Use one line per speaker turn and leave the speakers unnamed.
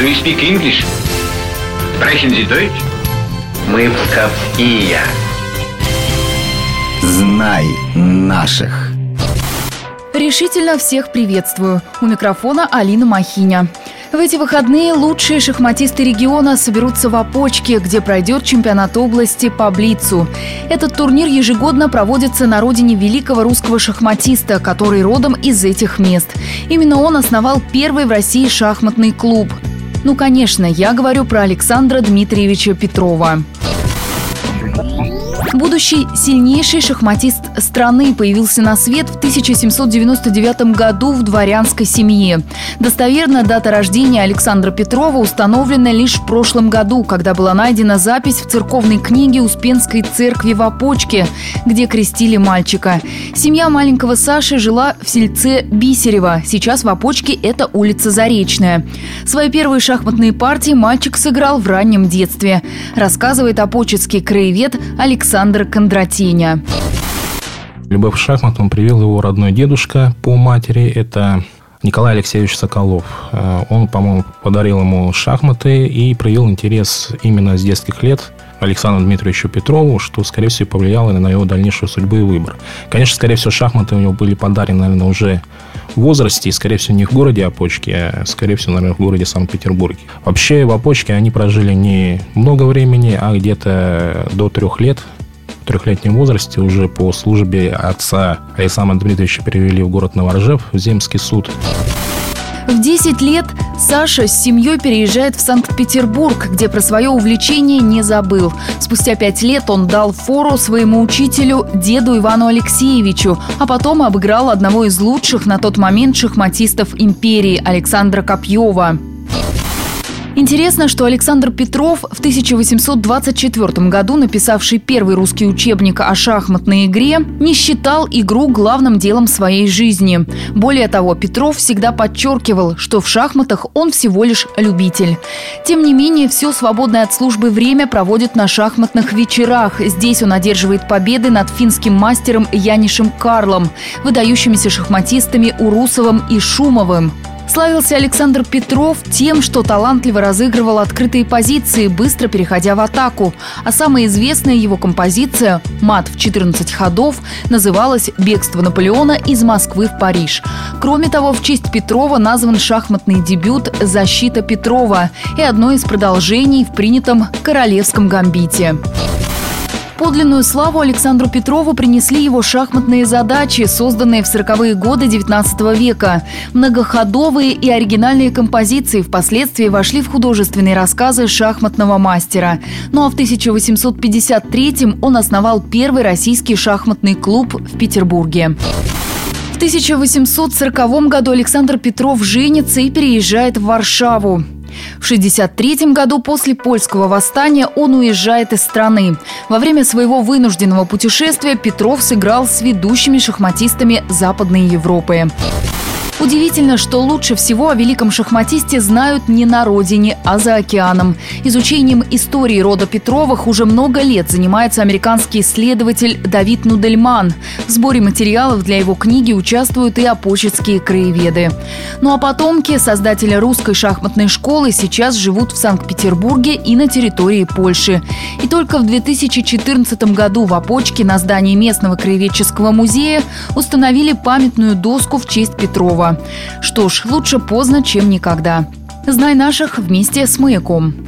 Do you speak English? Sprechen Sie Deutsch? Мы псковские.
Знай наших.
Решительно всех приветствую. У микрофона Алина Махиня. В эти выходные лучшие шахматисты региона соберутся в Опочке, где пройдет чемпионат области по Блицу. Этот турнир ежегодно проводится на родине великого русского шахматиста, который родом из этих мест. Именно он основал первый в России шахматный клуб. Ну, конечно, я говорю про Александра Дмитриевича Петрова. Будущий сильнейший шахматист страны появился на свет в 1799 году в дворянской семье. Достоверно дата рождения Александра Петрова установлена лишь в прошлом году, когда была найдена запись в церковной книге Успенской церкви в Опочке, где крестили мальчика. Семья маленького Саши жила в сельце Бисерево. Сейчас в Опочке это улица Заречная. Свои первые шахматные партии мальчик сыграл в раннем детстве, рассказывает опочецкий краевед Александр Александр Кондратиня.
Любовь к шахматам привел его родной дедушка по матери. Это Николай Алексеевич Соколов. Э, он, по-моему, подарил ему шахматы и проявил интерес именно с детских лет Александру Дмитриевичу Петрову, что, скорее всего, повлияло на его дальнейшую судьбу и выбор. Конечно, скорее всего, шахматы у него были подарены, наверное, уже в возрасте, и, скорее всего, не в городе Опочке, а, скорее всего, наверное, в городе Санкт-Петербурге. Вообще, в Опочке они прожили не много времени, а где-то до трех лет трехлетнем возрасте уже по службе отца Александра Дмитриевича перевели в город Новоржев, в Земский суд.
В 10 лет Саша с семьей переезжает в Санкт-Петербург, где про свое увлечение не забыл. Спустя пять лет он дал фору своему учителю, деду Ивану Алексеевичу, а потом обыграл одного из лучших на тот момент шахматистов империи Александра Копьева. Интересно, что Александр Петров в 1824 году, написавший первый русский учебник о шахматной игре, не считал игру главным делом своей жизни. Более того, Петров всегда подчеркивал, что в шахматах он всего лишь любитель. Тем не менее, все свободное от службы время проводит на шахматных вечерах. Здесь он одерживает победы над финским мастером Янишем Карлом, выдающимися шахматистами Урусовым и Шумовым. Славился Александр Петров тем, что талантливо разыгрывал открытые позиции, быстро переходя в атаку. А самая известная его композиция «Мат в 14 ходов» называлась «Бегство Наполеона из Москвы в Париж». Кроме того, в честь Петрова назван шахматный дебют «Защита Петрова» и одно из продолжений в принятом королевском гамбите. Подлинную славу Александру Петрову принесли его шахматные задачи, созданные в 40-е годы XIX века. Многоходовые и оригинальные композиции впоследствии вошли в художественные рассказы шахматного мастера. Ну а в 1853-м он основал первый российский шахматный клуб в Петербурге. В 1840 году Александр Петров женится и переезжает в Варшаву. В 1963 году после польского восстания он уезжает из страны. Во время своего вынужденного путешествия Петров сыграл с ведущими шахматистами Западной Европы. Удивительно, что лучше всего о великом шахматисте знают не на родине, а за океаном. Изучением истории рода Петровых уже много лет занимается американский исследователь Давид Нудельман. В сборе материалов для его книги участвуют и опочетские краеведы. Ну а потомки создателя русской шахматной школы сейчас живут в Санкт-Петербурге и на территории Польши. И только в 2014 году в Опочке на здании местного краеведческого музея установили памятную доску в честь Петрова. Что ж, лучше поздно, чем никогда. Знай наших вместе с «Маяком».